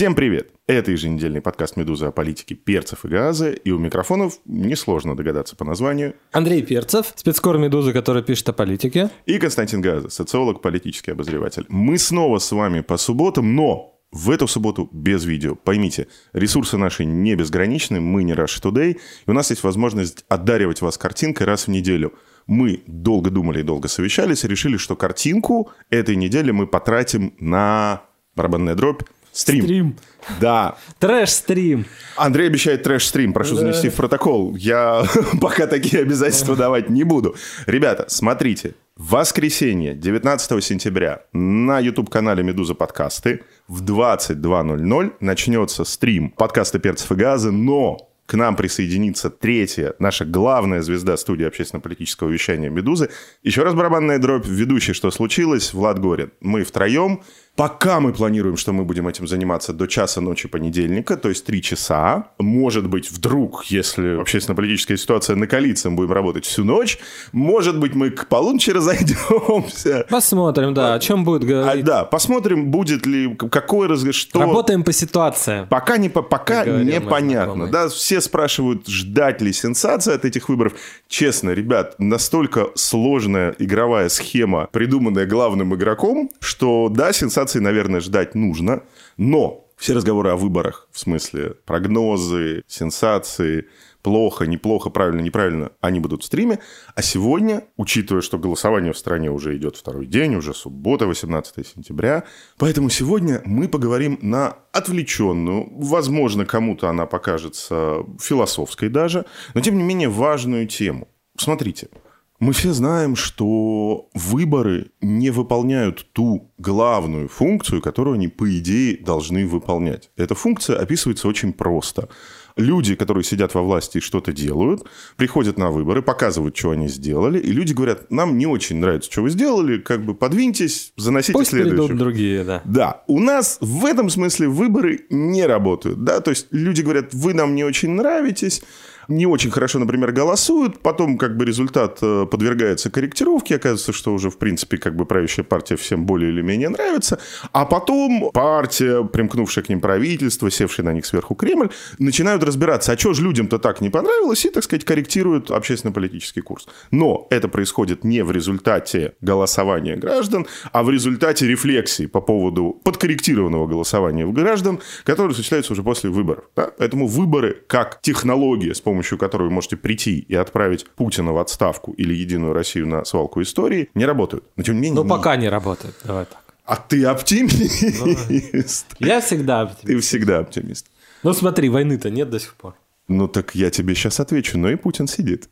Всем привет! Это еженедельный подкаст «Медуза» о политике перцев и газа, и у микрофонов несложно догадаться по названию. Андрей Перцев, спецкор «Медузы», который пишет о политике. И Константин Газа, социолог, политический обозреватель. Мы снова с вами по субботам, но в эту субботу без видео. Поймите, ресурсы наши не безграничны, мы не Rush Today, и у нас есть возможность одаривать вас картинкой раз в неделю. Мы долго думали и долго совещались, и решили, что картинку этой недели мы потратим на барабанная дробь, Стрим. Стрим. Да. Трэш-стрим. Андрей обещает трэш-стрим. Прошу да. занести в протокол. Я пока такие обязательства давать не буду. Ребята, смотрите. В воскресенье, 19 сентября, на YouTube-канале «Медуза подкасты» в 22.00 начнется стрим подкаста «Перцев и газы», но к нам присоединится третья, наша главная звезда студии общественно-политического вещания «Медузы». Еще раз барабанная дробь, ведущий «Что случилось?» Влад Горин. Мы втроем. Пока мы планируем, что мы будем этим заниматься до часа ночи понедельника, то есть три часа. Может быть, вдруг, если общественно-политическая ситуация накалится, мы будем работать всю ночь. Может быть, мы к полуночи разойдемся. Посмотрим, да, о чем будет говорить. А, да, посмотрим, будет ли, какой разговор, что... Работаем по ситуации. Пока, не, пока непонятно. Да, все спрашивают, ждать ли сенсации от этих выборов. Честно, ребят, настолько сложная игровая схема, придуманная главным игроком, что да, сенсации, наверное, ждать нужно, но все разговоры о выборах, в смысле прогнозы, сенсации, плохо, неплохо, правильно, неправильно, они будут в стриме. А сегодня, учитывая, что голосование в стране уже идет второй день, уже суббота, 18 сентября, поэтому сегодня мы поговорим на отвлеченную, возможно, кому-то она покажется философской даже, но тем не менее важную тему. Смотрите, мы все знаем, что выборы не выполняют ту главную функцию, которую они, по идее, должны выполнять. Эта функция описывается очень просто люди, которые сидят во власти и что-то делают, приходят на выборы, показывают, что они сделали, и люди говорят, нам не очень нравится, что вы сделали, как бы подвиньтесь, заносите Пусть следующих. придут другие, да. Да, у нас в этом смысле выборы не работают, да, то есть люди говорят, вы нам не очень нравитесь, не очень хорошо, например, голосуют, потом как бы результат э, подвергается корректировке, оказывается, что уже, в принципе, как бы правящая партия всем более или менее нравится, а потом партия, примкнувшая к ним правительство, севшая на них сверху Кремль, начинают разбираться, а что же людям-то так не понравилось, и, так сказать, корректируют общественно-политический курс. Но это происходит не в результате голосования граждан, а в результате рефлексии по поводу подкорректированного голосования граждан, которые осуществляются уже после выборов. Да? Поэтому выборы как технология, с помощью которой вы можете прийти и отправить Путина в отставку или Единую Россию на свалку истории, не работают. Но тем не менее... Ну, пока не работают. Давай так. А ты оптимист? Ну, я всегда оптимист. Ты всегда оптимист. Ну смотри, войны-то нет до сих пор. Ну так я тебе сейчас отвечу, но и Путин сидит.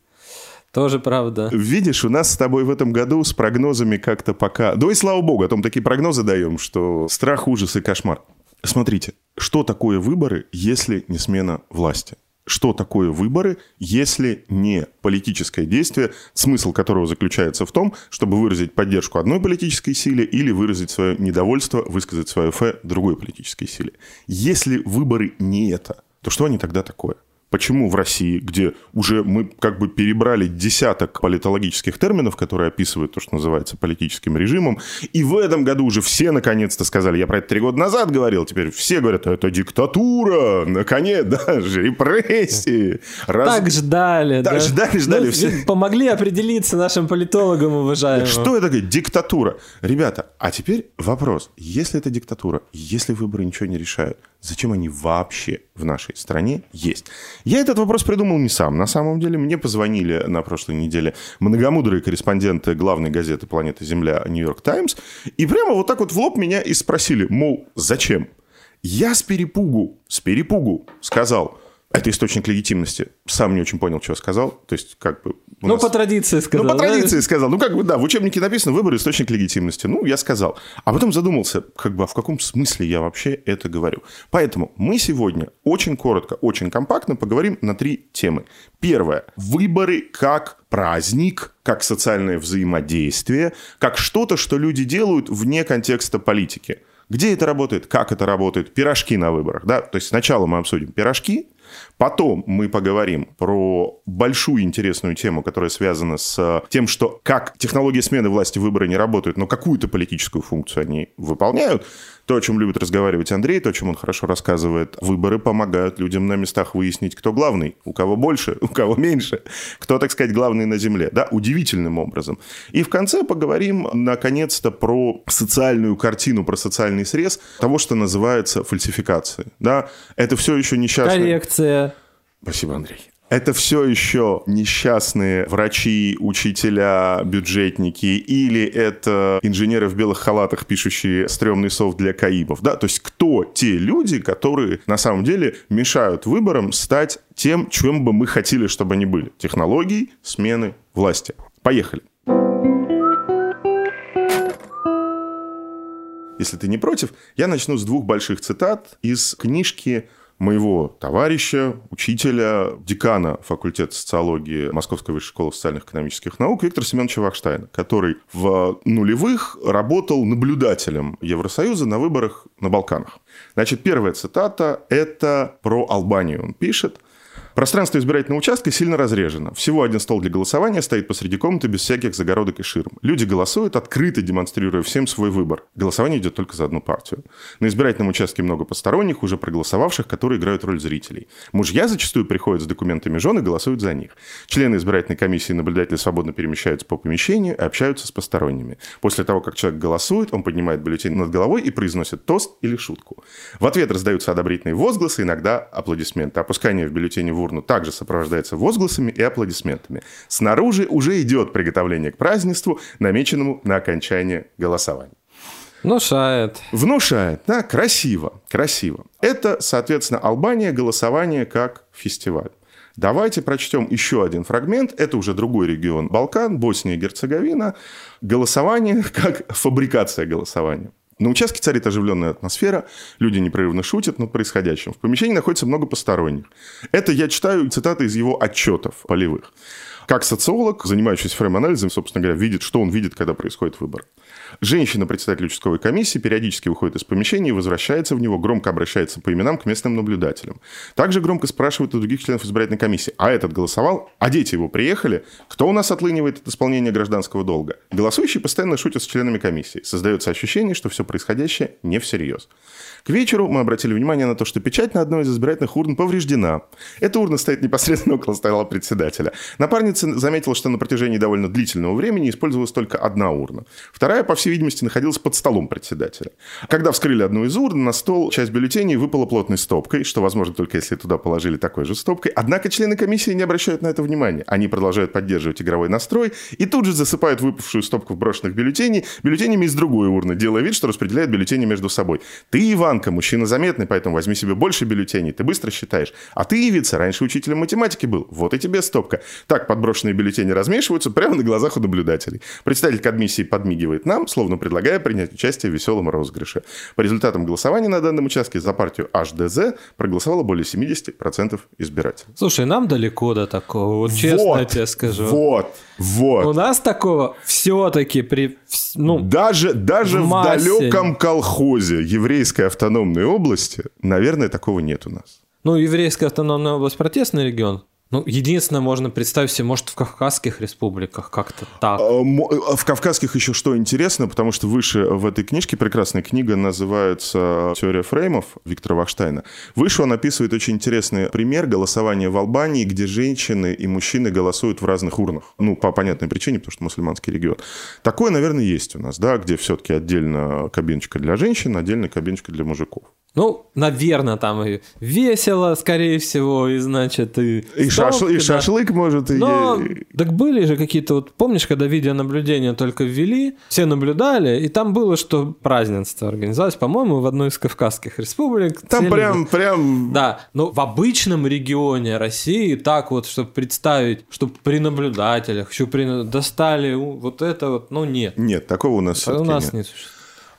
Тоже правда. Видишь, у нас с тобой в этом году с прогнозами как-то пока... Да и слава богу, о том такие прогнозы даем, что страх, ужас и кошмар. Смотрите, что такое выборы, если не смена власти? Что такое выборы, если не политическое действие, смысл которого заключается в том, чтобы выразить поддержку одной политической силе или выразить свое недовольство, высказать свое фе другой политической силе. Если выборы не это, то что они тогда такое? Почему в России, где уже мы как бы перебрали десяток политологических терминов, которые описывают то, что называется политическим режимом, и в этом году уже все наконец-то сказали, я про это три года назад говорил, теперь все говорят, это диктатура, наконец, даже репрессии. Раз... Так ждали. Так да? ждали, ждали. Ну, все. Помогли определиться нашим политологам, уважаемым. Что это такое? Диктатура. Ребята, а теперь вопрос. Если это диктатура, если выборы ничего не решают, зачем они вообще в нашей стране есть? Я этот вопрос придумал не сам. На самом деле мне позвонили на прошлой неделе многомудрые корреспонденты главной газеты «Планета Земля» «Нью-Йорк Таймс», и прямо вот так вот в лоб меня и спросили, мол, зачем? Я с перепугу, с перепугу сказал, Это источник легитимности. Сам не очень понял, что сказал. То есть, как бы... Ну, нас... по традиции сказал. Ну, по традиции да? сказал. Ну, как бы, да, в учебнике написано «выбор – источник легитимности». Ну, я сказал. А потом задумался, как бы, а в каком смысле я вообще это говорю. Поэтому мы сегодня очень коротко, очень компактно поговорим на три темы. Первое. Выборы как праздник, как социальное взаимодействие, как что-то, что люди делают вне контекста политики. Где это работает, как это работает, пирожки на выборах. Да? То есть сначала мы обсудим пирожки, Потом мы поговорим про большую интересную тему, которая связана с тем, что как технологии смены власти выборы не работают, но какую-то политическую функцию они выполняют. То, о чем любит разговаривать Андрей, то, о чем он хорошо рассказывает, выборы помогают людям на местах выяснить, кто главный, у кого больше, у кого меньше, кто, так сказать, главный на земле. Да, удивительным образом. И в конце поговорим, наконец-то, про социальную картину, про социальный срез того, что называется фальсификацией. Да, это все еще несчастная... Коррекция. Спасибо, Андрей. Это все еще несчастные врачи, учителя, бюджетники, или это инженеры в белых халатах, пишущие стрёмный софт для каибов, да? То есть кто те люди, которые на самом деле мешают выборам стать тем, чем бы мы хотели, чтобы они были? Технологии смены власти. Поехали. Если ты не против, я начну с двух больших цитат из книжки моего товарища, учителя, декана факультета социологии Московской высшей школы социальных экономических наук Виктора Семеновича Вахштайна, который в нулевых работал наблюдателем Евросоюза на выборах на Балканах. Значит, первая цитата – это про Албанию. Он пишет – Пространство избирательного участка сильно разрежено. Всего один стол для голосования стоит посреди комнаты без всяких загородок и ширм. Люди голосуют, открыто демонстрируя всем свой выбор. Голосование идет только за одну партию. На избирательном участке много посторонних, уже проголосовавших, которые играют роль зрителей. Мужья зачастую приходят с документами жены и голосуют за них. Члены избирательной комиссии и наблюдатели свободно перемещаются по помещению и общаются с посторонними. После того, как человек голосует, он поднимает бюллетень над головой и произносит тост или шутку. В ответ раздаются одобрительные возгласы, иногда аплодисменты. Опускание в бюллетене в урну также сопровождается возгласами и аплодисментами. Снаружи уже идет приготовление к празднеству, намеченному на окончание голосования. Внушает. Внушает, да, красиво, красиво. Это, соответственно, Албания, голосование как фестиваль. Давайте прочтем еще один фрагмент. Это уже другой регион Балкан, Босния и Герцеговина. Голосование как фабрикация голосования. На участке царит оживленная атмосфера, люди непрерывно шутят над происходящим. В помещении находится много посторонних. Это я читаю цитаты из его отчетов полевых. Как социолог, занимающийся фрейм-анализом, собственно говоря, видит, что он видит, когда происходит выбор. Женщина, председатель участковой комиссии, периодически выходит из помещения и возвращается в него, громко обращается по именам к местным наблюдателям. Также громко спрашивает у других членов избирательной комиссии, а этот голосовал, а дети его приехали, кто у нас отлынивает от исполнения гражданского долга. Голосующие постоянно шутят с членами комиссии. Создается ощущение, что все происходящее не всерьез. К вечеру мы обратили внимание на то, что печать на одной из избирательных урн повреждена. Эта урна стоит непосредственно около стола председателя. Напарница заметила, что на протяжении довольно длительного времени использовалась только одна урна. Вторая, по всей видимости, находилась под столом председателя. Когда вскрыли одну из урн, на стол часть бюллетеней выпала плотной стопкой, что возможно только если туда положили такой же стопкой. Однако члены комиссии не обращают на это внимания. Они продолжают поддерживать игровой настрой и тут же засыпают выпавшую стопку брошенных бюллетеней бюллетенями из другой урны, делая вид, что распределяют бюллетени между собой. Ты, Иванка, мужчина заметный, поэтому возьми себе больше бюллетеней, ты быстро считаешь. А ты, Ивица, раньше учителем математики был, вот и тебе стопка. Так подброшенные бюллетени размешиваются прямо на глазах у наблюдателей. Председатель комиссии подмигивает нам, словно предлагая принять участие в веселом розыгрыше. По результатам голосования на данном участке за партию HDZ проголосовало более 70% избирателей. Слушай, нам далеко до такого, вот честно вот, тебе скажу. Вот, вот. У нас такого все-таки при... Ну, даже даже в, в далеком колхозе еврейской автономной области, наверное, такого нет у нас. Ну, еврейская автономная область протестный регион. Ну, единственное, можно представить себе, может, в Кавказских республиках как-то так. А, а в Кавказских еще что интересно, потому что выше в этой книжке, прекрасная книга, называется «Теория фреймов» Виктора Вахштайна. Выше он описывает очень интересный пример голосования в Албании, где женщины и мужчины голосуют в разных урнах. Ну, по понятной причине, потому что мусульманский регион. Такое, наверное, есть у нас, да, где все-таки отдельно кабиночка для женщин, отдельно кабиночка для мужиков. Ну, наверное, там и весело, скорее всего, и значит, и... И, шаш... и шашлык, может, и... Но, так были же какие-то, вот помнишь, когда видеонаблюдение только ввели, все наблюдали, и там было, что празднество организовалось, по-моему, в одной из Кавказских республик. Там Цели... прям, прям... Да, но в обычном регионе России так вот, чтобы представить, что при наблюдателях, еще при... достали вот это вот, ну, нет. Нет, такого у нас а у нас нет. нет.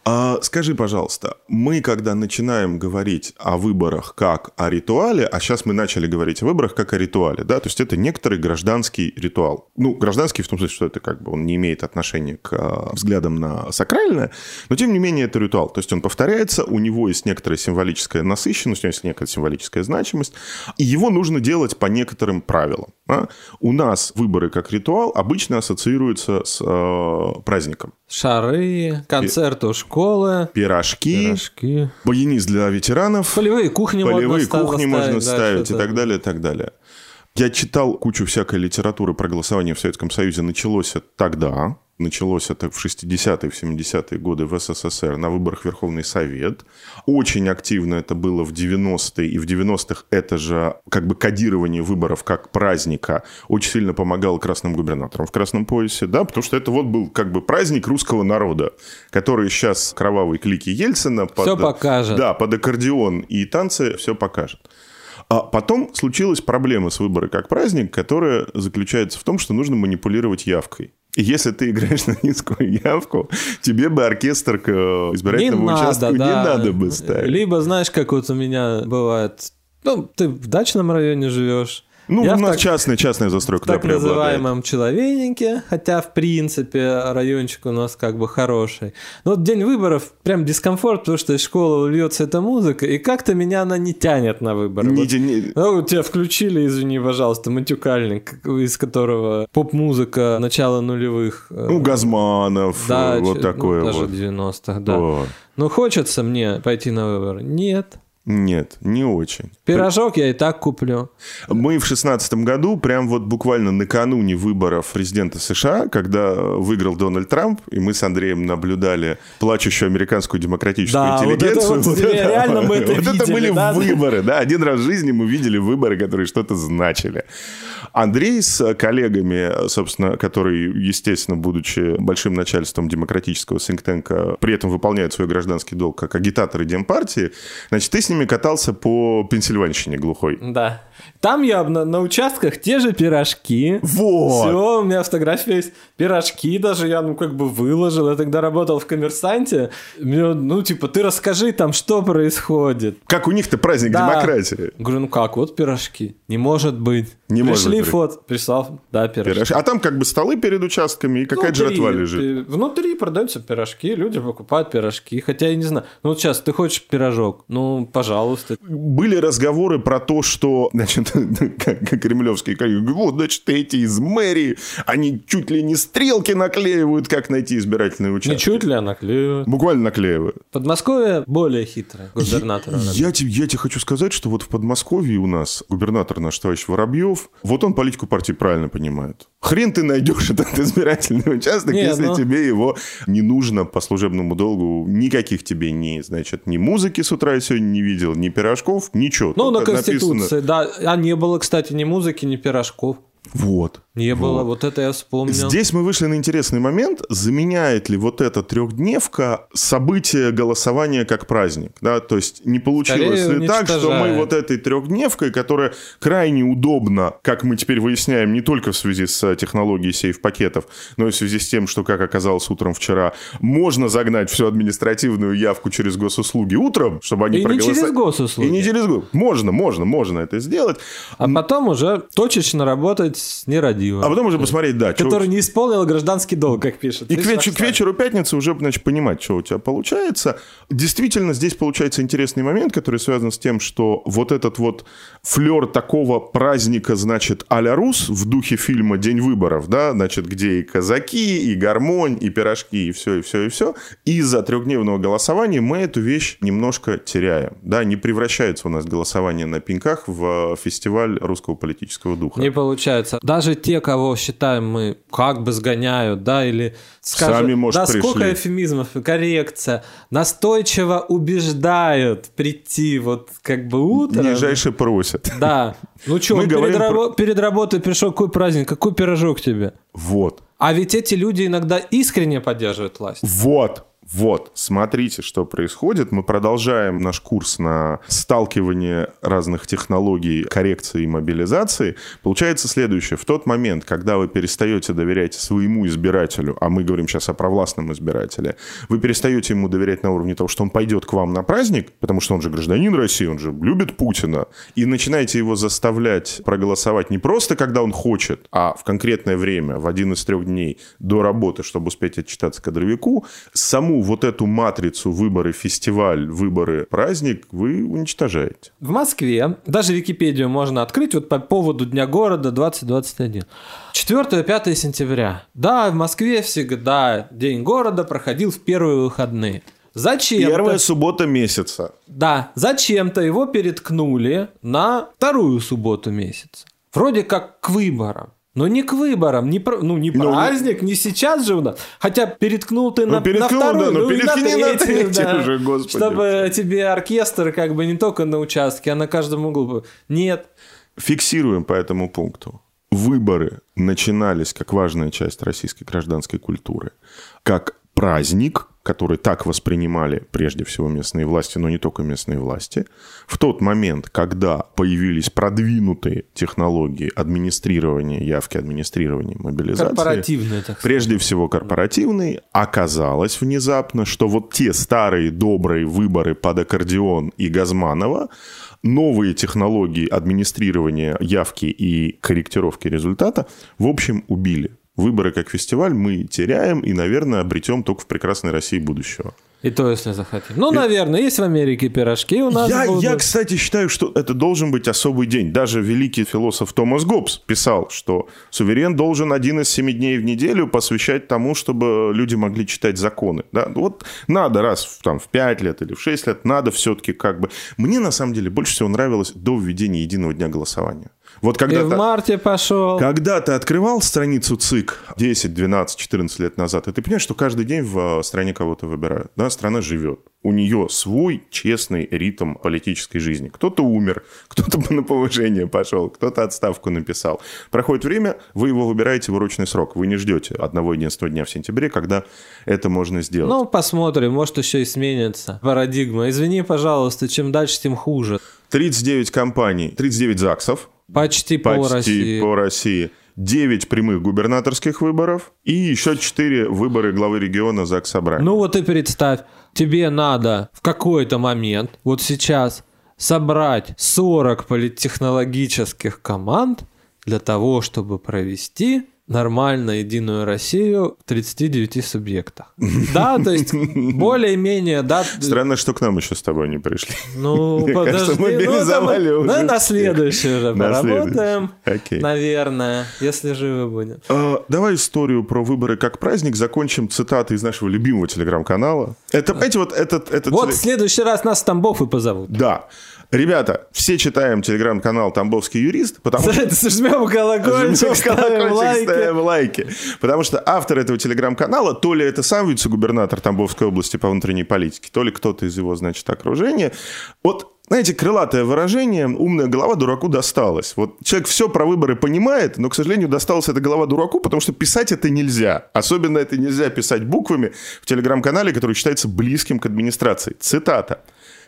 А, скажи, пожалуйста, мы когда начинаем говорить о выборах как о ритуале, а сейчас мы начали говорить о выборах как о ритуале, да, то есть это некоторый гражданский ритуал. Ну, гражданский в том смысле, что это как бы он не имеет отношения к а, взглядам на сакральное, но тем не менее это ритуал. То есть он повторяется, у него есть некоторая символическая насыщенность, у него есть некоторая символическая значимость, и его нужно делать по некоторым правилам. Да? У нас выборы как ритуал обычно ассоциируются с э, праздником. Шары, концерты у школы. Пирожки. Пирожки. Баяниз для ветеранов. Полевые кухни Полевые можно кухни ставить, можно да, ставить и так далее, и так далее. Я читал кучу всякой литературы про голосование в Советском Союзе. Началось это тогда, началось это в 60-е, в 70-е годы в СССР на выборах Верховный Совет. Очень активно это было в 90-е, и в 90-х это же как бы кодирование выборов как праздника очень сильно помогало красным губернаторам в Красном поясе, да, потому что это вот был как бы праздник русского народа, который сейчас кровавые клики Ельцина под, все покажет. Да, под аккордеон и танцы все покажет. А потом случилась проблема с выбором как праздник, которая заключается в том, что нужно манипулировать явкой. И если ты играешь на низкую явку, тебе бы оркестр к э, избирательному не участку надо, да. не надо бы ставить. Либо, знаешь, как вот у меня бывает, ну, ты в дачном районе живешь, ну, я у нас так, частная, частная застройка. В так называемом человейнике, хотя, в принципе, райончик у нас как бы хороший. Но вот день выборов прям дискомфорт, потому что из школы льется эта музыка, и как-то меня она не тянет на выборы. Не, вот, не... Ну, тебя включили, извини, пожалуйста, матюкальник, из которого поп-музыка начала нулевых. Э, ну, Газманов, да, вот такое ну, даже вот. 90-х, да. О. Ну, хочется мне пойти на выборы? Нет. Нет, не очень. Пирожок я и так куплю. Мы в шестнадцатом году, прям вот буквально накануне выборов президента США, когда выиграл Дональд Трамп, и мы с Андреем наблюдали плачущую американскую демократическую да, интеллигенцию. Вот это, вот, вот это, реально мы это вот видели. это были да? выборы, да. Один раз в жизни мы видели выборы, которые что-то значили. Андрей с коллегами, собственно, который, естественно, будучи большим начальством демократического синктенка, при этом выполняет свой гражданский долг как агитатор и демпартии, значит, ты с ними катался по Пенсильванщине глухой. Да. Там я на, на участках те же пирожки. Вот. Все, у меня фотография есть. Пирожки даже я, ну, как бы выложил. Я тогда работал в коммерсанте. Мне, ну, типа, ты расскажи там, что происходит. Как у них-то праздник да. демократии. Говорю, ну как, вот пирожки. Не может быть. Не Пришли может фото, прислал, да, пирожки. пирожки. А там как бы столы перед участками и какая-то жратва лежит. Внутри продаются пирожки, люди покупают пирожки. Хотя я не знаю, ну вот сейчас ты хочешь пирожок, ну, пожалуйста. Были разговоры про то, что, значит, как, как кремлевские коллеги, вот, значит, эти из мэрии, они чуть ли не стрелки наклеивают, как найти избирательные участки. Не чуть ли, а наклеивают. Буквально наклеивают. Подмосковье более хитрое губернатор. Я, я, тебе, я тебе хочу сказать, что вот в Подмосковье у нас губернатор наш товарищ Воробьев, вот он политику партии правильно понимает. Хрен ты найдешь этот избирательный участок, не, если ну... тебе его не нужно по служебному долгу. Никаких тебе ни, значит, ни музыки с утра я сегодня не видел, ни пирожков, ничего. Ну, на Конституции, написано... да. А не было, кстати, ни музыки, ни пирожков. Вот. Не вот. было, вот это я вспомнил. Здесь мы вышли на интересный момент. Заменяет ли вот эта трехдневка событие голосования как праздник? Да? То есть не получилось Скорее ли так, что мы вот этой трехдневкой, которая крайне удобна, как мы теперь выясняем, не только в связи с технологией сейф-пакетов, но и в связи с тем, что, как оказалось утром вчера, можно загнать всю административную явку через госуслуги утром, чтобы они проголосовали. И не через госуслуги. И не через госуслуги. Можно, можно, можно это сделать. А потом уже точечно работать с а потом уже посмотреть, да. Который что... не исполнил гражданский долг, как пишет. И к, веч... к вечеру пятницы уже, значит, понимать, что у тебя получается. Действительно, здесь получается интересный момент, который связан с тем, что вот этот вот флер такого праздника, значит, а-ля Рус в духе фильма «День выборов», да, значит, где и казаки, и гармонь, и пирожки, и все, и все, и все. Из-за трехдневного голосования мы эту вещь немножко теряем. Да, не превращается у нас голосование на пеньках в фестиваль русского политического духа. Не получается. Даже те те, кого считаем мы как бы сгоняют, да, или скажем, Сами, может, да, сколько пришли. эфемизмов, коррекция, настойчиво убеждают прийти вот как бы утром. Нижайше просят. Да. Ну что, перед, говорим рабо- перед работой пришел, какой праздник, какой пирожок тебе? Вот. А ведь эти люди иногда искренне поддерживают власть. Вот. Вот, смотрите, что происходит. Мы продолжаем наш курс на сталкивание разных технологий коррекции и мобилизации. Получается следующее. В тот момент, когда вы перестаете доверять своему избирателю, а мы говорим сейчас о провластном избирателе, вы перестаете ему доверять на уровне того, что он пойдет к вам на праздник, потому что он же гражданин России, он же любит Путина, и начинаете его заставлять проголосовать не просто, когда он хочет, а в конкретное время, в один из трех дней до работы, чтобы успеть отчитаться кадровику, саму вот эту матрицу выборы, фестиваль, выборы, праздник вы уничтожаете. В Москве, даже Википедию можно открыть вот по поводу Дня города 2021. 4-5 сентября. Да, в Москве всегда День города проходил в первые выходные. Зачем? Первая суббота месяца. Да, зачем-то его переткнули на вторую субботу месяца. Вроде как к выборам. Но не к выборам, не, про- ну, не Ну, праздник, не сейчас же у нас. Хотя переткнул ты Ну, на, переткнул, на вторую, да, ну, ну, переткни на третью, третью да. уже, господи. Чтобы тебе оркестр как бы не только на участке, а на каждом углу. Нет. Фиксируем по этому пункту. Выборы начинались как важная часть российской гражданской культуры, как праздник, который так воспринимали прежде всего местные власти, но не только местные власти, в тот момент, когда появились продвинутые технологии администрирования, явки администрирования, мобилизации, Корпоративные, так сказать. прежде всего корпоративный, оказалось внезапно, что вот те старые добрые выборы под аккордеон и Газманова, новые технологии администрирования явки и корректировки результата, в общем, убили. Выборы как фестиваль мы теряем и, наверное, обретем только в прекрасной России будущего. И то, если захотим. Ну, наверное, есть в Америке пирожки у нас Я, будут. я, кстати, считаю, что это должен быть особый день. Даже великий философ Томас Гоббс писал, что суверен должен один из семи дней в неделю посвящать тому, чтобы люди могли читать законы. Да? Вот надо раз там, в 5 лет или в 6 лет, надо все-таки как бы... Мне, на самом деле, больше всего нравилось до введения единого дня голосования. Вот И когда в марте пошел. когда ты открывал страницу ЦИК 10, 12, 14 лет назад, и ты понимаешь, что каждый день в э, стране кого-то выбирают. Да, страна живет. У нее свой честный ритм политической жизни. Кто-то умер, кто-то на повышение пошел, кто-то отставку написал. Проходит время, вы его выбираете в урочный срок. Вы не ждете одного единственного дня в сентябре, когда это можно сделать. Ну, посмотрим, может, еще и сменится парадигма. Извини, пожалуйста, чем дальше, тем хуже. 39 компаний, 39 ЗАГСов, Почти, пол почти России. по России. 9 прямых губернаторских выборов и еще 4 выборы главы региона ЗАГС Собрания. Ну вот и представь, тебе надо в какой-то момент, вот сейчас, собрать 40 политтехнологических команд для того, чтобы провести нормально единую Россию в 39 субъектах. Да, то есть более-менее, да. Странно, что к нам еще с тобой не пришли. Ну, Мне кажется, подожди, ну, там- уже ну, на всех. следующий уже На поработаем. Окей. наверное, если живы будем. А, Давай историю про выборы как праздник закончим цитатой из нашего любимого телеграм-канала. Это, понимаете, вот этот... этот Вот в теле- следующий раз нас в Тамбов и позовут. Да. Ребята, все читаем телеграм-канал «Тамбовский юрист», потому что... Жмем колокольчик, ставим лайки. ставим лайки. Потому что автор этого телеграм-канала, то ли это сам вице-губернатор Тамбовской области по внутренней политике, то ли кто-то из его, значит, окружения. Вот знаете, крылатое выражение «умная голова дураку досталась». Вот человек все про выборы понимает, но, к сожалению, досталась эта голова дураку, потому что писать это нельзя. Особенно это нельзя писать буквами в телеграм-канале, который считается близким к администрации. Цитата.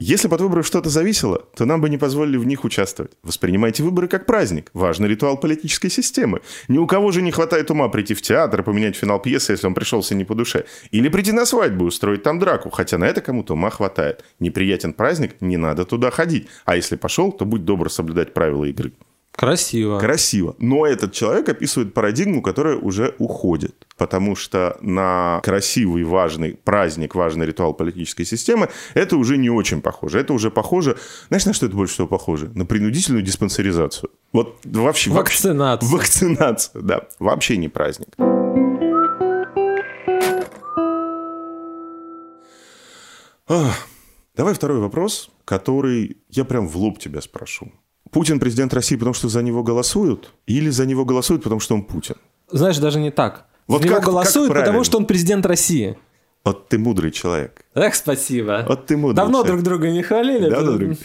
Если бы от выборов что-то зависело, то нам бы не позволили в них участвовать. Воспринимайте выборы как праздник. Важный ритуал политической системы. Ни у кого же не хватает ума прийти в театр и поменять финал пьесы, если он пришелся не по душе. Или прийти на свадьбу и устроить там драку, хотя на это кому-то ума хватает. Неприятен праздник, не надо туда ходить. А если пошел, то будь добр соблюдать правила игры. Красиво. Красиво. Но этот человек описывает парадигму, которая уже уходит. Потому что на красивый, важный праздник, важный ритуал политической системы, это уже не очень похоже. Это уже похоже... Знаешь, на что это больше всего похоже? На принудительную диспансеризацию. Вот вообще... вообще- Вакцинацию. Вакцинацию, да. Вообще не праздник. Ах, Давай второй вопрос, который я прям в лоб тебя спрошу. Путин президент России, потому что за него голосуют? Или за него голосуют, потому что он Путин? Знаешь, даже не так. Вот как, голосуют, как потому что он президент России. Вот ты мудрый человек. Эх, спасибо. Вот ты мудрый Давно человек. друг друга не хвалили. Давно друг...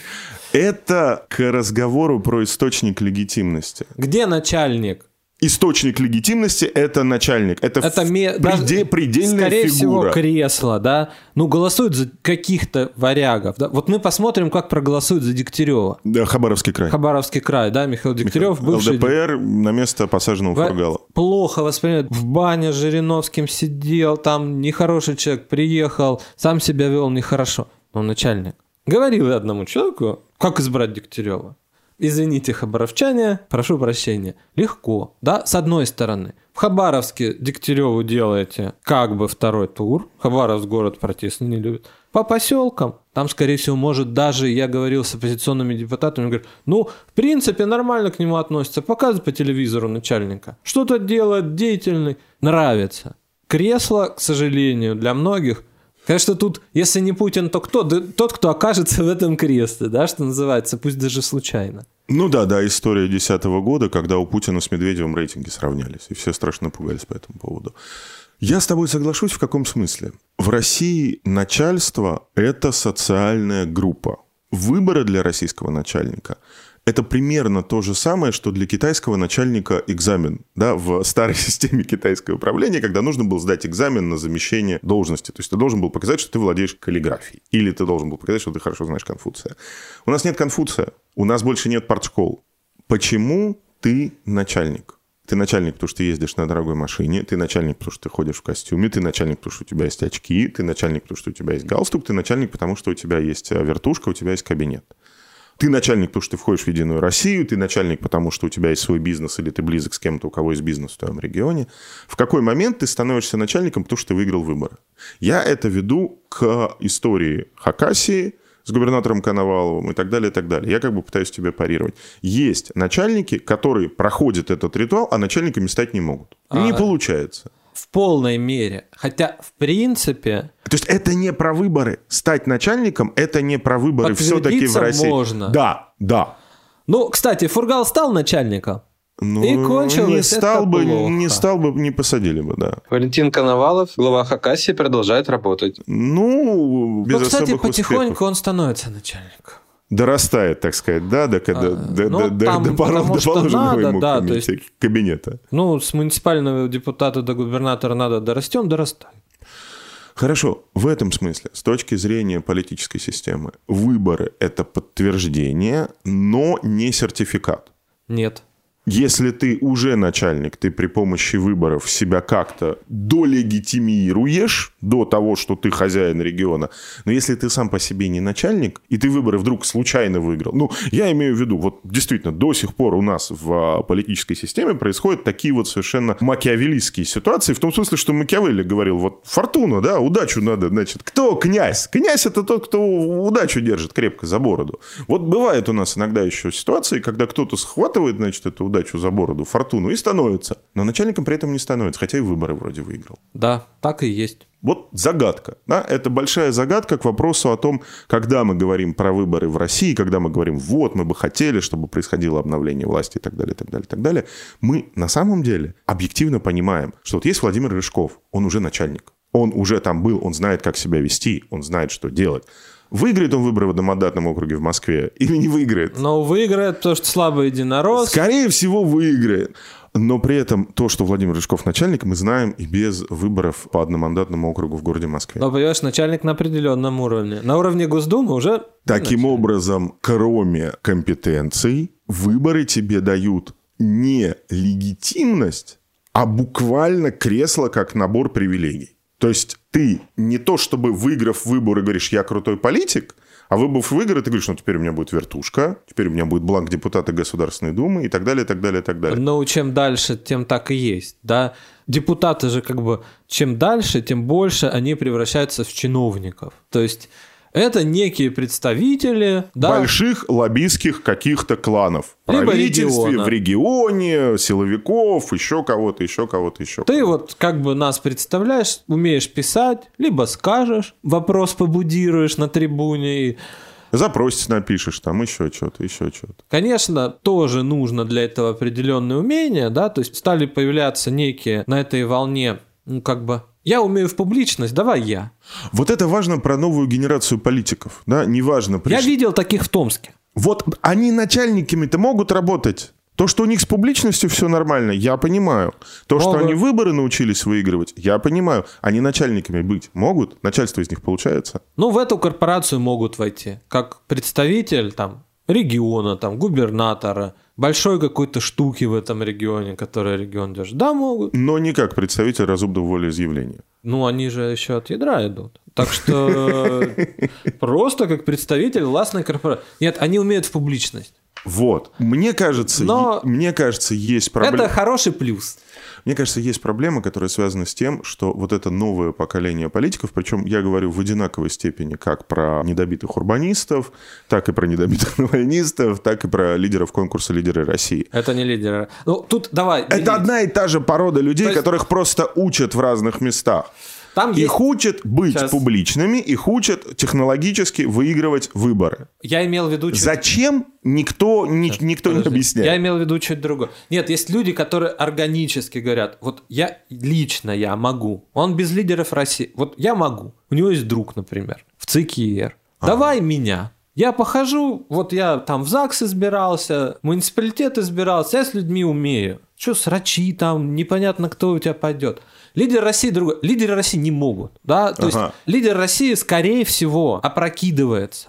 Это к разговору про источник легитимности. Где начальник? Источник легитимности это начальник. Это, это ме... преде... предельная скорее фигура. всего, кресло, да. Ну, голосуют за каких-то варягов. Да? Вот мы посмотрим, как проголосуют за Дегтярева. Да, Хабаровский край. Хабаровский край, да, Михаил Дегтярев, Михаил... бывший... ЛДПР на место посаженного Во... Фургала. Плохо воспринимает. В бане с Жириновским сидел, там нехороший человек приехал, сам себя вел нехорошо. Но начальник. Говорил я одному человеку, как избрать Дегтярева. Извините, хабаровчане, прошу прощения. Легко, да, с одной стороны. В Хабаровске Дегтяреву делаете как бы второй тур. Хабаровск город протестный не любит. По поселкам, там, скорее всего, может даже, я говорил с оппозиционными депутатами, говорят, ну, в принципе, нормально к нему относятся, показывают по телевизору начальника. Что-то делает деятельный, нравится. Кресло, к сожалению, для многих Конечно, тут, если не Путин, то кто? Да, тот, кто окажется в этом кресле, да, что называется, пусть даже случайно. Ну да, да, история 2010 года, когда у Путина с Медведевым рейтинги сравнялись, и все страшно пугались по этому поводу. Я с тобой соглашусь в каком смысле? В России начальство – это социальная группа. Выборы для российского начальника это примерно то же самое, что для китайского начальника экзамен да, в старой системе китайского управления, когда нужно было сдать экзамен на замещение должности. То есть ты должен был показать, что ты владеешь каллиграфией. Или ты должен был показать, что ты хорошо знаешь Конфуция. У нас нет Конфуция, у нас больше нет партшкол. Почему ты начальник? Ты начальник, потому что ты ездишь на дорогой машине, ты начальник, потому что ты ходишь в костюме, ты начальник, потому что у тебя есть очки, ты начальник, потому что у тебя есть галстук, ты начальник, потому что у тебя есть э, вертушка, у тебя есть кабинет. Ты начальник, потому что ты входишь в Единую Россию, ты начальник, потому что у тебя есть свой бизнес, или ты близок с кем-то, у кого есть бизнес в твоем регионе. В какой момент ты становишься начальником, потому что ты выиграл выборы? Я это веду к истории Хакасии, с губернатором Коноваловым и так далее, и так далее. Я как бы пытаюсь тебе парировать. Есть начальники, которые проходят этот ритуал, а начальниками стать не могут. А, не получается в полной мере. Хотя, в принципе... То есть это не про выборы. Стать начальником – это не про выборы все-таки в России. можно. Да, да. Ну, кстати, Фургал стал начальником. Ну, и кончилось не стал бы, плохо. не стал бы, не посадили бы, да. Валентин Коновалов, глава Хакасии, продолжает работать. Ну, без ну, кстати, потихоньку успехов. он становится начальником дорастает, так сказать, да, до, а, до, ну, до, там, до, порог, до положенного надо, ему да, то есть, кабинета. Ну, с муниципального депутата до губернатора надо дорасти, он дорастает. Хорошо, в этом смысле, с точки зрения политической системы, выборы – это подтверждение, но не сертификат. Нет. Если ты уже начальник, ты при помощи выборов себя как-то долегитимируешь до того, что ты хозяин региона. Но если ты сам по себе не начальник, и ты выборы вдруг случайно выиграл, ну, я имею в виду, вот действительно, до сих пор у нас в а, политической системе происходят такие вот совершенно макиавеллистские ситуации, в том смысле, что Макиавелли говорил, вот фортуна, да, удачу надо, значит, кто князь? Князь это тот, кто удачу держит крепко за бороду. Вот бывает у нас иногда еще ситуации, когда кто-то схватывает, значит, эту удачу удачу за бороду, фортуну и становится. Но начальником при этом не становится, хотя и выборы вроде выиграл. Да, так и есть. Вот загадка. Да? Это большая загадка к вопросу о том, когда мы говорим про выборы в России, когда мы говорим, вот, мы бы хотели, чтобы происходило обновление власти и так далее, и так далее, и так далее. Мы на самом деле объективно понимаем, что вот есть Владимир Рыжков, он уже начальник. Он уже там был, он знает, как себя вести, он знает, что делать. Выиграет он выборы в одномандатном округе в Москве или не выиграет? Но выиграет, потому что слабый единорос. Скорее всего, выиграет. Но при этом то, что Владимир Рыжков начальник, мы знаем и без выборов по одномандатному округу в городе Москве. Но, понимаешь, начальник на определенном уровне. На уровне Госдумы уже... Таким начальник. образом, кроме компетенций, выборы тебе дают не легитимность, а буквально кресло как набор привилегий. То есть ты не то чтобы выиграв выборы говоришь, я крутой политик, а выбыв в игры, ты говоришь, ну теперь у меня будет вертушка, теперь у меня будет бланк депутата Государственной Думы и так далее, и так далее, и так далее. Но чем дальше, тем так и есть, да. Депутаты же как бы, чем дальше, тем больше они превращаются в чиновников. То есть это некие представители да, больших лоббистских каких-то кланов. Либо правительстве, региона. в регионе, силовиков, еще кого-то, еще кого-то, еще. Ты кого-то. вот как бы нас представляешь, умеешь писать, либо скажешь, вопрос побудируешь на трибуне и Запросить напишешь, там еще что-то, еще что-то. Конечно, тоже нужно для этого определенные умения, да, то есть стали появляться некие на этой волне, ну, как бы я умею в публичность, давай я. Вот это важно про новую генерацию политиков, да, неважно. Приш... Я видел таких в Томске. Вот они начальниками-то могут работать. То, что у них с публичностью все нормально, я понимаю. То, могут. что они выборы научились выигрывать, я понимаю. Они начальниками быть могут? Начальство из них получается? Ну, в эту корпорацию могут войти. Как представитель там региона, там, губернатора, большой какой-то штуки в этом регионе, которая регион держит. Да, могут. Но не как представитель разумного волеизъявления. Ну, они же еще от ядра идут. Так что просто как представитель властной корпорации. Нет, они умеют в публичность. Вот. Мне кажется, Но мне кажется, есть проблема. Это хороший плюс. Мне кажется, есть проблема, которая связана с тем, что вот это новое поколение политиков, причем я говорю в одинаковой степени как про недобитых урбанистов, так и про недобитых новоинистов, так и про лидеров конкурса «Лидеры России». Это не лидеры. Ну, тут давай. Это одна и та же порода людей, есть... которых просто учат в разных местах. Там их есть... учат быть Сейчас. публичными, их учат технологически выигрывать выборы. Я имел в виду... Чуть... Зачем? Никто, ни, никто не объясняет. Я имел в виду чуть другое. Нет, есть люди, которые органически говорят, вот я лично я могу. Он без лидеров России. Вот я могу. У него есть друг, например, в ЦКИР. Давай ага. меня. Я похожу, вот я там в ЗАГС избирался, муниципалитет избирался, я с людьми умею. Что срачи там, непонятно, кто у тебя пойдет. Лидеры России другой. Лидеры России не могут. Да? То ага. есть лидер России, скорее всего, опрокидывается.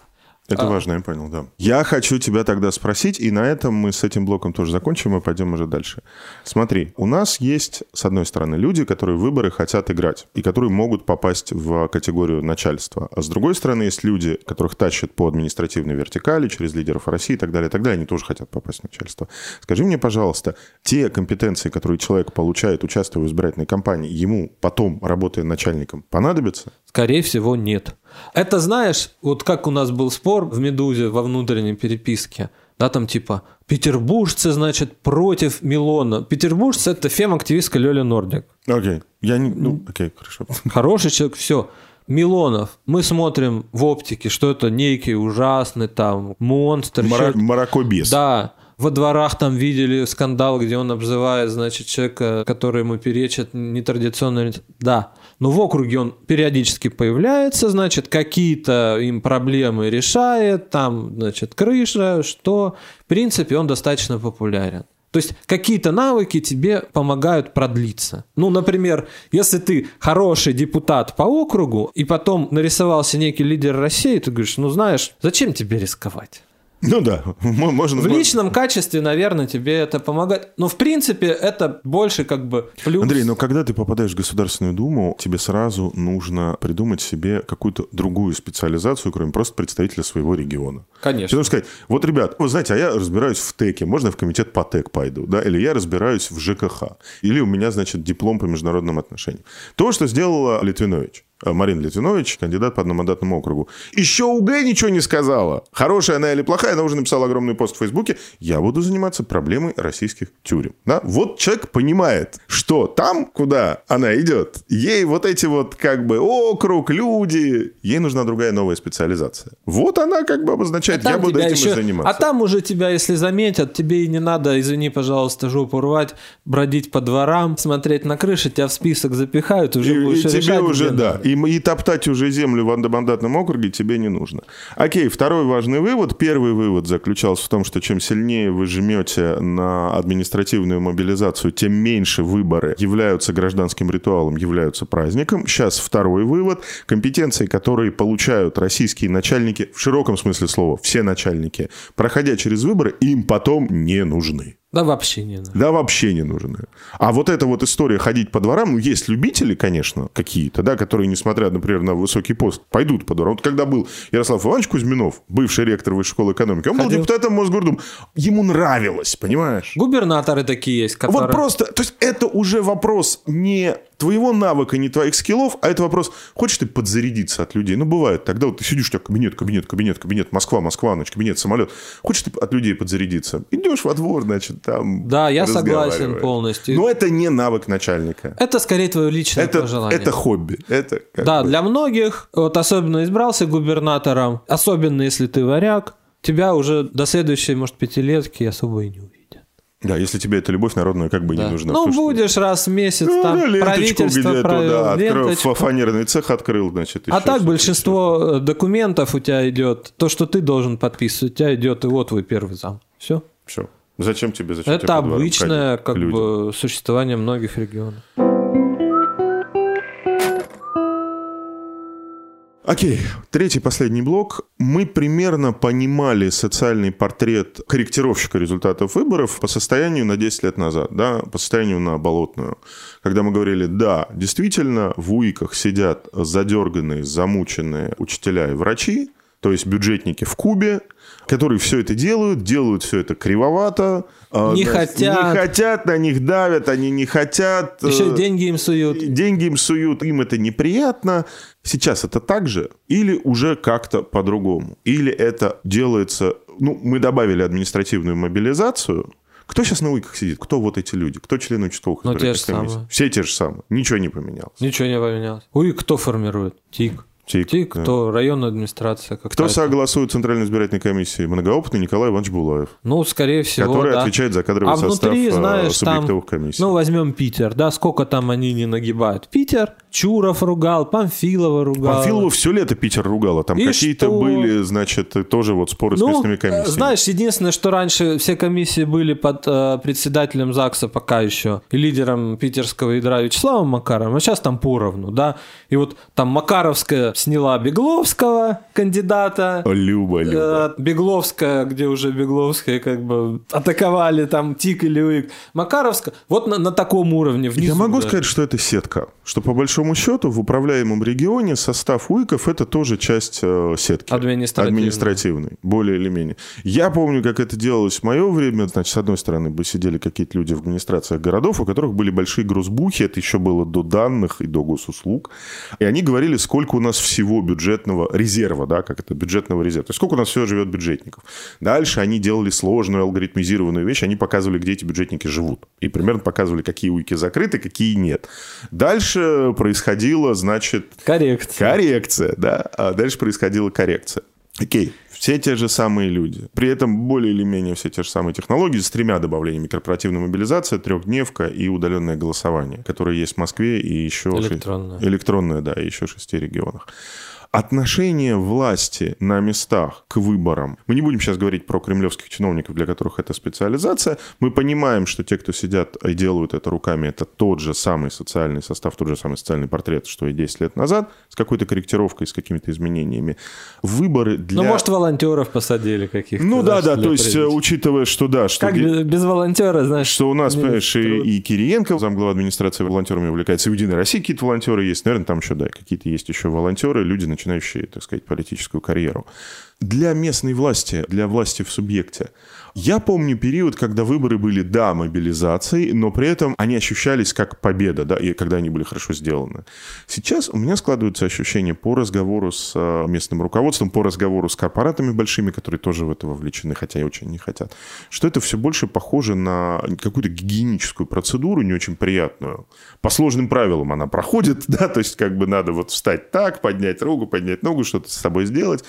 Это а... важно, я понял, да. Я хочу тебя тогда спросить, и на этом мы с этим блоком тоже закончим и пойдем уже дальше. Смотри, у нас есть, с одной стороны, люди, которые выборы хотят играть, и которые могут попасть в категорию начальства. А с другой стороны, есть люди, которых тащат по административной вертикали, через лидеров России и так далее, и так далее. Они тоже хотят попасть в начальство. Скажи мне, пожалуйста, те компетенции, которые человек получает, участвуя в избирательной кампании, ему потом, работая начальником, понадобятся? Скорее всего, нет. Это знаешь, вот как у нас был спор в «Медузе» во внутренней переписке, да, там типа петербуржцы, значит, против Милона. Петербуржцы – это фем-активистка Лёля Нордик. Окей, okay. я не... Ну, окей, okay, хорошо. Хороший человек, все. Милонов, мы смотрим в оптике, что это некий ужасный там монстр. Мара- Маракобес. Да, во дворах там видели скандал, где он обзывает, значит, человека, который ему перечит нетрадиционно. Да, но в округе он периодически появляется, значит, какие-то им проблемы решает, там, значит, крыша, что, в принципе, он достаточно популярен. То есть какие-то навыки тебе помогают продлиться. Ну, например, если ты хороший депутат по округу, и потом нарисовался некий лидер России, ты говоришь, ну знаешь, зачем тебе рисковать? Ну да, можно. В личном качестве, наверное, тебе это помогает. Но в принципе это больше как бы плюс. Андрей, но когда ты попадаешь в Государственную Думу, тебе сразу нужно придумать себе какую-то другую специализацию, кроме просто представителя своего региона. Конечно. Потому сказать, вот, ребят, вы знаете, а я разбираюсь в ТЭКе, можно я в комитет по ТЭК пойду, да, или я разбираюсь в ЖКХ, или у меня, значит, диплом по международным отношениям. То, что сделала Литвинович. Э, Марина Литвинович, кандидат по одномандатному округу. Еще УГ ничего не сказала. Хорошая она или плохая, она уже написала огромный пост в Фейсбуке. Я буду заниматься проблемой российских тюрем. Да? Вот человек понимает, что там, куда она идет, ей вот эти вот как бы округ, люди, ей нужна другая новая специализация. Вот она как бы обозначает, а я буду этим еще... и заниматься. А там уже тебя, если заметят, тебе и не надо, извини, пожалуйста, жопу рвать, бродить по дворам, смотреть на крыши, тебя в список запихают, уже и, будешь и тебе решать, уже, да. И, и топтать уже землю в одномандатном округе тебе не нужно. Окей, второй важный вывод. Первый вывод заключался в том, что чем сильнее вы жмете на административную мобилизацию, тем меньше выборы являются гражданским ритуалом, являются праздником. Сейчас второй вывод. Компетенции, которые получают российские начальники, в широком смысле слова, все начальники, проходя через выборы, им потом не нужны. Да вообще не нужны. Да вообще не нужны. А вот эта вот история ходить по дворам, ну, есть любители, конечно, какие-то, да, которые, несмотря, например, на высокий пост, пойдут по дворам. Вот когда был Ярослав Иванович Кузьминов, бывший ректор Высшей школы экономики, он Ходил. был депутатом Мосгордумы. Ему нравилось, понимаешь? Губернаторы такие есть, которые... Вот просто, то есть это уже вопрос не твоего навыка, не твоих скиллов, а это вопрос, хочешь ты подзарядиться от людей? Ну, бывает. Тогда вот ты сидишь, у тебя кабинет, кабинет, кабинет, кабинет, Москва, Москва, ночь, кабинет, самолет. Хочешь ты от людей подзарядиться? Идешь во двор, значит, там Да, я согласен полностью. Но это не навык начальника. Это скорее твое личное это, пожелание. Это хобби. Это да, бы... для многих, вот особенно избрался губернатором, особенно если ты варяг, тебя уже до следующей, может, пятилетки особо и не. Да, если тебе эта любовь народная как бы да. не нужна. Ну, будешь что... раз в месяц ну, там правительство провел, да, открыл, фанерный цех открыл, значит. А так большинство все. документов у тебя идет, то, что ты должен подписывать, у тебя идет и вот твой первый зам. Все. Все. Зачем тебе, зачем Это обычное как бы существование многих регионов. Окей, третий последний блок. Мы примерно понимали социальный портрет корректировщика результатов выборов по состоянию на 10 лет назад, да, по состоянию на болотную. Когда мы говорили, да, действительно, в УИКах сидят задерганные, замученные учителя и врачи, то есть бюджетники в Кубе, которые все это делают, делают все это кривовато. А, не хотят. Не хотят, на них давят, они не хотят. Еще э, деньги им суют. Деньги им суют, им это неприятно. Сейчас это так же или уже как-то по-другому? Или это делается... Ну, мы добавили административную мобилизацию, кто сейчас на УИКах сидит? Кто вот эти люди? Кто члены участковых ну, те же Самые. Все те же самые. Ничего не поменялось. Ничего не поменялось. УИК кто формирует? ТИК. ТИК, ТИК да. кто районная администрация. Кто согласует Центральной избирательной комиссии? Многоопытный Николай Иванович Булаев. Ну, скорее всего, Который да. отвечает за кадровый а состав внутри, знаешь, субъектовых там, комиссий. Ну, возьмем Питер, да, сколько там они не нагибают. Питер, Чуров ругал, Памфилова ругал. Памфилова все лето Питер ругала. Там какие-то что? были, значит, тоже вот споры ну, с местными комиссиями. Знаешь, единственное, что раньше все комиссии были под э, председателем ЗАГСа пока еще и лидером питерского ядра Вячеславом Макаровым, а сейчас там поровну, да. И вот там Макаровская сняла Бегло, Бегловского кандидата. Люба, Люба. Э, Бегловская, где уже Бегловская как бы атаковали там Тик или Уик. Макаровская. Вот на, на таком уровне. Внизу, Я могу да. сказать, что это сетка. Что по большому счету в управляемом регионе состав УИКов это тоже часть э, сетки. Административной. Административной. Более или менее. Я помню, как это делалось в мое время. Значит, с одной стороны, бы сидели какие-то люди в администрациях городов, у которых были большие грузбухи. Это еще было до данных и до госуслуг. И они говорили, сколько у нас всего бюджетного резерва, да, как это, бюджетного резерва. То есть сколько у нас всего живет бюджетников. Дальше они делали сложную алгоритмизированную вещь, они показывали, где эти бюджетники живут. И примерно показывали, какие уйки закрыты, какие нет. Дальше происходила, значит... Коррекция. Коррекция, да. А дальше происходила коррекция. Окей, все те же самые люди. При этом более или менее все те же самые технологии с тремя добавлениями. Корпоративная мобилизация, трехдневка и удаленное голосование, которое есть в Москве и еще... Электронное. Электронное, да, и еще в шести регионах отношение власти на местах к выборам. Мы не будем сейчас говорить про кремлевских чиновников, для которых это специализация. Мы понимаем, что те, кто сидят и делают это руками, это тот же самый социальный состав, тот же самый социальный портрет, что и 10 лет назад, с какой-то корректировкой, с какими-то изменениями. Выборы для... Ну, может, волонтеров посадили каких-то. Ну да, да, то есть, учитывая, что да, что... Как без, без волонтера, знаешь... Что у нас, понимаешь, и, и Кириенко, замглава администрации волонтерами увлекается, и у Единой России какие-то волонтеры есть, наверное, там еще, да, какие-то есть еще волонтеры, люди, начинающие, так сказать, политическую карьеру. Для местной власти, для власти в субъекте, я помню период, когда выборы были, да, мобилизацией, но при этом они ощущались как победа, да, и когда они были хорошо сделаны. Сейчас у меня складывается ощущение по разговору с э, местным руководством, по разговору с корпоратами большими, которые тоже в это вовлечены, хотя и очень не хотят, что это все больше похоже на какую-то гигиеническую процедуру, не очень приятную. По сложным правилам она проходит, да, то есть как бы надо вот встать так, поднять руку, поднять ногу, что-то с собой сделать.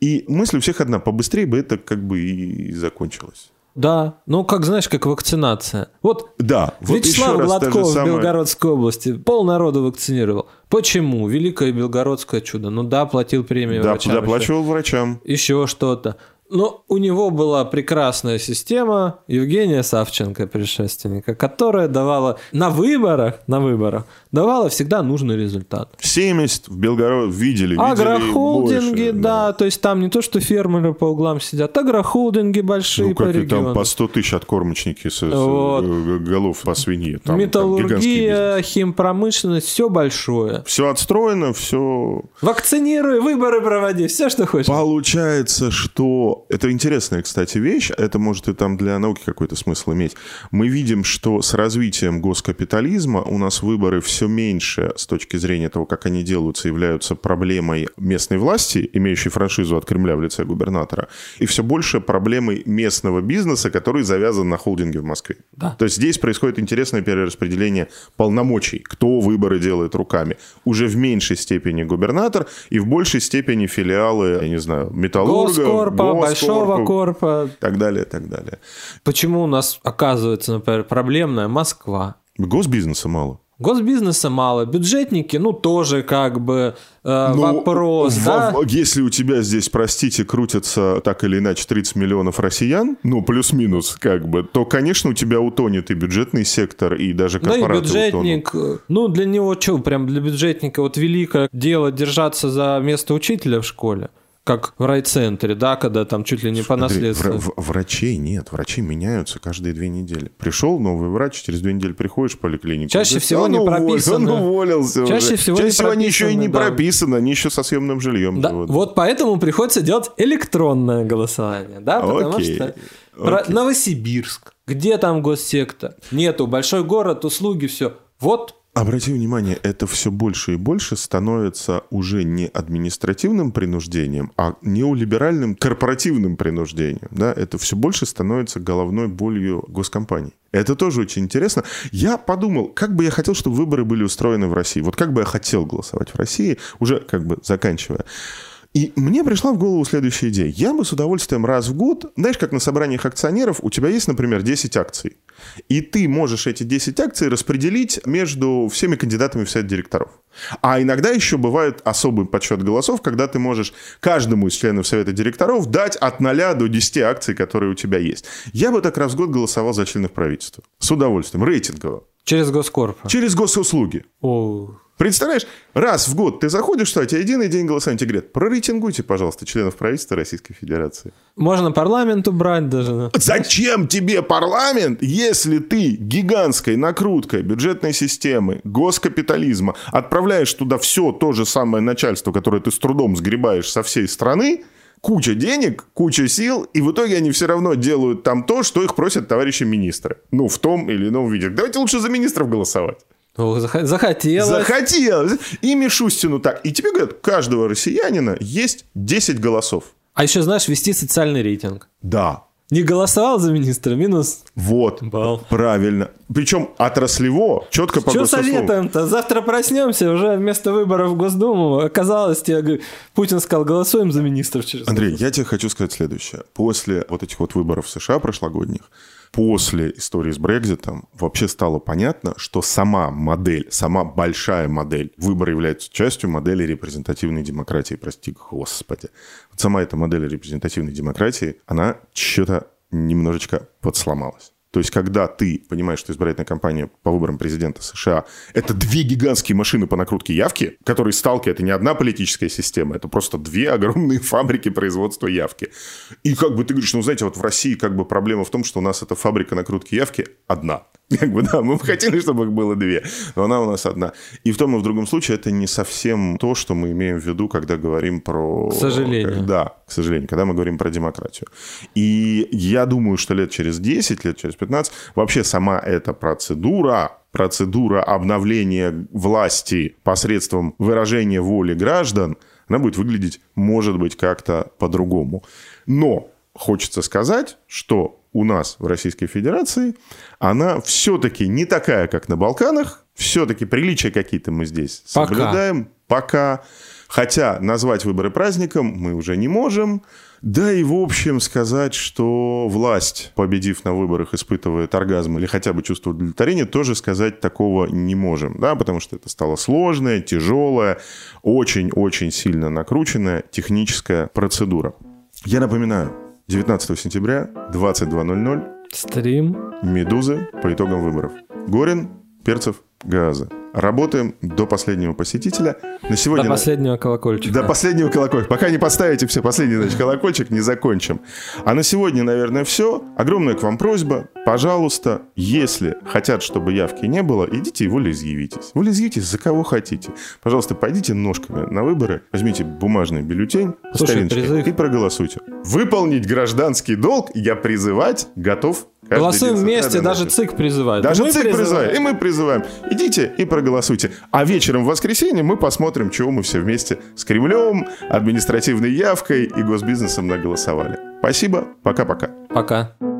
И мысль у всех одна, побыстрее бы это как бы и закончилось. Да, ну как знаешь, как вакцинация. Вот да, вот Вячеслав Гладков в Белгородской области пол народу вакцинировал. Почему? Великое белгородское чудо. Ну да, платил премию да, врачам. Доплачивал еще. врачам. Еще что-то. Но у него была прекрасная система Евгения Савченко, предшественника, которая давала на выборах, на выборах, давала всегда нужный результат. 70 в Белгороде видели, Агрохолдинги, больше, да, да, то есть там не то, что фермеры по углам сидят, агрохолдинги большие ну, как по региону. там по 100 тысяч откормочники с, вот. с голов по свиньи. Там, Металлургия, там химпромышленность, все большое. Все отстроено, все... Вакцинируй, выборы проводи, все, что хочешь. Получается, что это интересная, кстати, вещь. Это может и там для науки какой-то смысл иметь. Мы видим, что с развитием госкапитализма у нас выборы все меньше с точки зрения того, как они делаются, являются проблемой местной власти, имеющей франшизу от Кремля в лице губернатора, и все больше проблемой местного бизнеса, который завязан на холдинге в Москве. Да. То есть здесь происходит интересное перераспределение полномочий, кто выборы делает руками. Уже в меньшей степени губернатор и в большей степени филиалы, я не знаю, металлургов, Госкорпа, Большого Корпа. И так далее, и так далее. Почему у нас оказывается, например, проблемная Москва? Госбизнеса мало. Госбизнеса мало, бюджетники, ну, тоже как бы э, ну, вопрос, в, да? Если у тебя здесь, простите, крутятся так или иначе 30 миллионов россиян, ну, плюс-минус, как бы, то, конечно, у тебя утонет и бюджетный сектор, и даже корпораты Да, и бюджетник, утонут. ну, для него что, прям для бюджетника вот великое дело держаться за место учителя в школе как в райцентре, да, когда там чуть ли не по наследству. В, в, врачей нет, врачи меняются каждые две недели. Пришел новый врач, через две недели приходишь в поликлинику. Чаще говорит, всего не прописано. Он уволился Чаще уже. всего Чаще не всего они еще и не да. прописаны, они еще со съемным жильем да, живут. Вот поэтому приходится делать электронное голосование, да, потому Окей. что Про Новосибирск, где там госсекта, нету, большой город, услуги, все. Вот Обрати внимание, это все больше и больше становится уже не административным принуждением, а неолиберальным корпоративным принуждением. Да? Это все больше становится головной болью госкомпаний. Это тоже очень интересно. Я подумал, как бы я хотел, чтобы выборы были устроены в России. Вот как бы я хотел голосовать в России, уже как бы заканчивая. И мне пришла в голову следующая идея. Я бы с удовольствием раз в год, знаешь, как на собраниях акционеров, у тебя есть, например, 10 акций. И ты можешь эти 10 акций распределить между всеми кандидатами в совет директоров. А иногда еще бывает особый подсчет голосов, когда ты можешь каждому из членов совета директоров дать от 0 до 10 акций, которые у тебя есть. Я бы так раз в год голосовал за членов правительства. С удовольствием. Рейтингово. Через Госкорп. Через госуслуги. О. Представляешь, раз в год ты заходишь, что у тебя единый день голосования, тебе говорят, прорейтингуйте, пожалуйста, членов правительства Российской Федерации. Можно парламент убрать даже. Да? Зачем тебе парламент, если ты гигантской накруткой бюджетной системы, госкапитализма отправляешь туда все то же самое начальство, которое ты с трудом сгребаешь со всей страны, куча денег, куча сил, и в итоге они все равно делают там то, что их просят товарищи министры. Ну, в том или ином виде. Давайте лучше за министров голосовать. Ох, захотелось. Захотелось. И Мишустину так. И тебе говорят, каждого россиянина есть 10 голосов. А еще, знаешь, вести социальный рейтинг. Да. Не голосовал за министра, минус. Вот, Бал. правильно. Причем отраслево, четко по Что советуем-то? Завтра проснемся, уже вместо выборов в Госдуму оказалось, тебе Путин сказал, голосуем за министров через Андрей, год». я тебе хочу сказать следующее. После вот этих вот выборов в США прошлогодних, после истории с Брекзитом вообще стало понятно, что сама модель, сама большая модель, выборы являются частью модели репрезентативной демократии, прости господи. Вот сама эта модель репрезентативной демократии, она что-то немножечко подсломалась. То есть, когда ты понимаешь, что избирательная кампания по выборам президента США – это две гигантские машины по накрутке явки, которые сталкивают, это не одна политическая система, это просто две огромные фабрики производства явки. И как бы ты говоришь, ну, знаете, вот в России как бы проблема в том, что у нас эта фабрика накрутки явки одна. Как бы, да, мы бы хотели, чтобы их было две, но она у нас одна. И в том и в другом случае это не совсем то, что мы имеем в виду, когда говорим про... К сожалению. Да, к сожалению, когда мы говорим про демократию. И я думаю, что лет через 10, лет через 15 вообще сама эта процедура процедура обновления власти посредством выражения воли граждан, она будет выглядеть, может быть, как-то по-другому. Но хочется сказать, что у нас в Российской Федерации она все-таки не такая, как на Балканах. Все-таки приличия какие-то мы здесь Пока. соблюдаем. Пока. Хотя назвать выборы праздником мы уже не можем. Да и в общем сказать, что власть, победив на выборах, испытывает оргазм или хотя бы чувство удовлетворения, тоже сказать такого не можем, да, потому что это стало сложная, тяжелая, очень-очень сильно накрученная техническая процедура. Я напоминаю, 19 сентября, 22.00, Стрим. «Медузы» по итогам выборов. Горин, Перцев, Газа. Работаем до последнего посетителя. На сегодня... До последнего колокольчика. До последнего колокольчика. Пока не поставите все последний значит, колокольчик, не закончим. А на сегодня, наверное, все. Огромная к вам просьба. Пожалуйста, если хотят, чтобы явки не было, идите и волеизъявитесь. Волеизъявитесь за кого хотите. Пожалуйста, пойдите ножками на выборы, возьмите бумажный бюллетень Слушай, и проголосуйте. Выполнить гражданский долг я призывать готов Голосуем вместе, даже ЦИК призывает. Даже ЦИК призываем. призывает, и мы призываем. Идите и проголосуйте. А вечером в воскресенье мы посмотрим, чего мы все вместе с Кремлем, административной явкой и госбизнесом наголосовали. Спасибо, пока-пока. Пока. -пока. пока.